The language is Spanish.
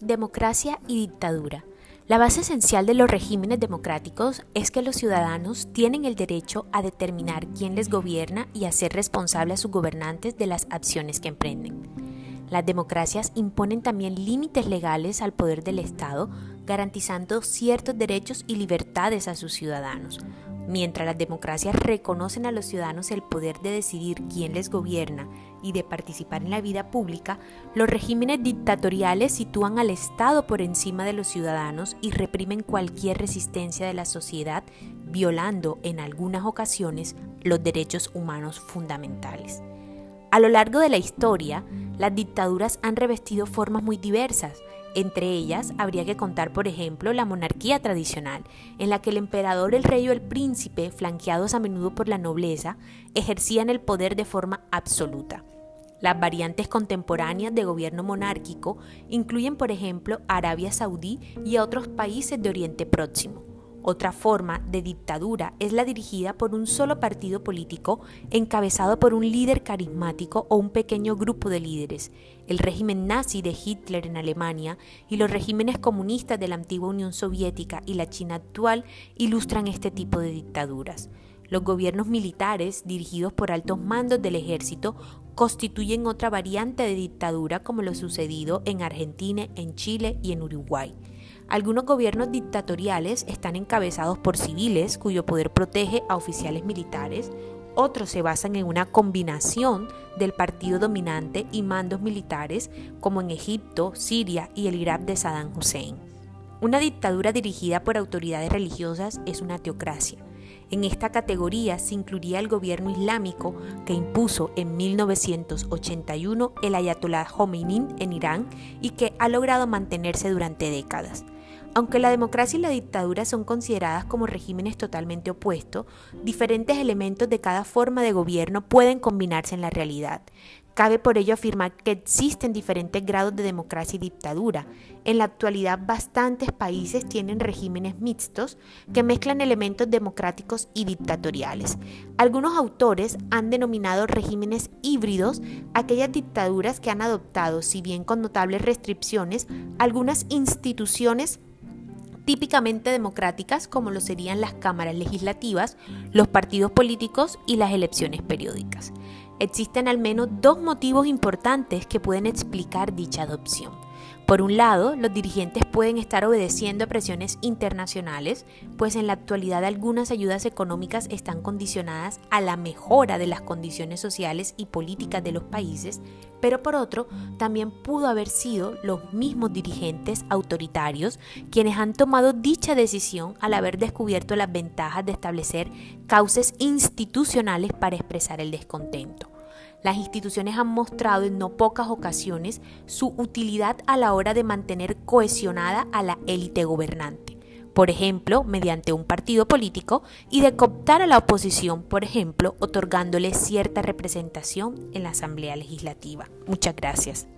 Democracia y dictadura. La base esencial de los regímenes democráticos es que los ciudadanos tienen el derecho a determinar quién les gobierna y a ser responsable a sus gobernantes de las acciones que emprenden. Las democracias imponen también límites legales al poder del Estado, garantizando ciertos derechos y libertades a sus ciudadanos, Mientras las democracias reconocen a los ciudadanos el poder de decidir quién les gobierna y de participar en la vida pública, los regímenes dictatoriales sitúan al Estado por encima de los ciudadanos y reprimen cualquier resistencia de la sociedad, violando en algunas ocasiones los derechos humanos fundamentales. A lo largo de la historia, las dictaduras han revestido formas muy diversas, entre ellas habría que contar, por ejemplo, la monarquía tradicional, en la que el emperador, el rey o el príncipe, flanqueados a menudo por la nobleza, ejercían el poder de forma absoluta. Las variantes contemporáneas de gobierno monárquico incluyen, por ejemplo, Arabia Saudí y a otros países de Oriente Próximo. Otra forma de dictadura es la dirigida por un solo partido político encabezado por un líder carismático o un pequeño grupo de líderes. El régimen nazi de Hitler en Alemania y los regímenes comunistas de la antigua Unión Soviética y la China actual ilustran este tipo de dictaduras. Los gobiernos militares, dirigidos por altos mandos del ejército, constituyen otra variante de dictadura como lo sucedido en Argentina, en Chile y en Uruguay. Algunos gobiernos dictatoriales están encabezados por civiles cuyo poder protege a oficiales militares, otros se basan en una combinación del partido dominante y mandos militares como en Egipto, Siria y el Irak de Saddam Hussein. Una dictadura dirigida por autoridades religiosas es una teocracia. En esta categoría se incluiría el gobierno islámico que impuso en 1981 el Ayatollah Khomeini en Irán y que ha logrado mantenerse durante décadas. Aunque la democracia y la dictadura son consideradas como regímenes totalmente opuestos, diferentes elementos de cada forma de gobierno pueden combinarse en la realidad. Cabe por ello afirmar que existen diferentes grados de democracia y dictadura. En la actualidad bastantes países tienen regímenes mixtos que mezclan elementos democráticos y dictatoriales. Algunos autores han denominado regímenes híbridos aquellas dictaduras que han adoptado, si bien con notables restricciones, algunas instituciones típicamente democráticas como lo serían las cámaras legislativas, los partidos políticos y las elecciones periódicas. Existen al menos dos motivos importantes que pueden explicar dicha adopción. Por un lado, los dirigentes pueden estar obedeciendo a presiones internacionales, pues en la actualidad algunas ayudas económicas están condicionadas a la mejora de las condiciones sociales y políticas de los países, pero por otro, también pudo haber sido los mismos dirigentes autoritarios quienes han tomado dicha decisión al haber descubierto las ventajas de establecer cauces institucionales para expresar el descontento. Las instituciones han mostrado en no pocas ocasiones su utilidad a la hora de mantener cohesionada a la élite gobernante, por ejemplo, mediante un partido político, y de cooptar a la oposición, por ejemplo, otorgándole cierta representación en la Asamblea Legislativa. Muchas gracias.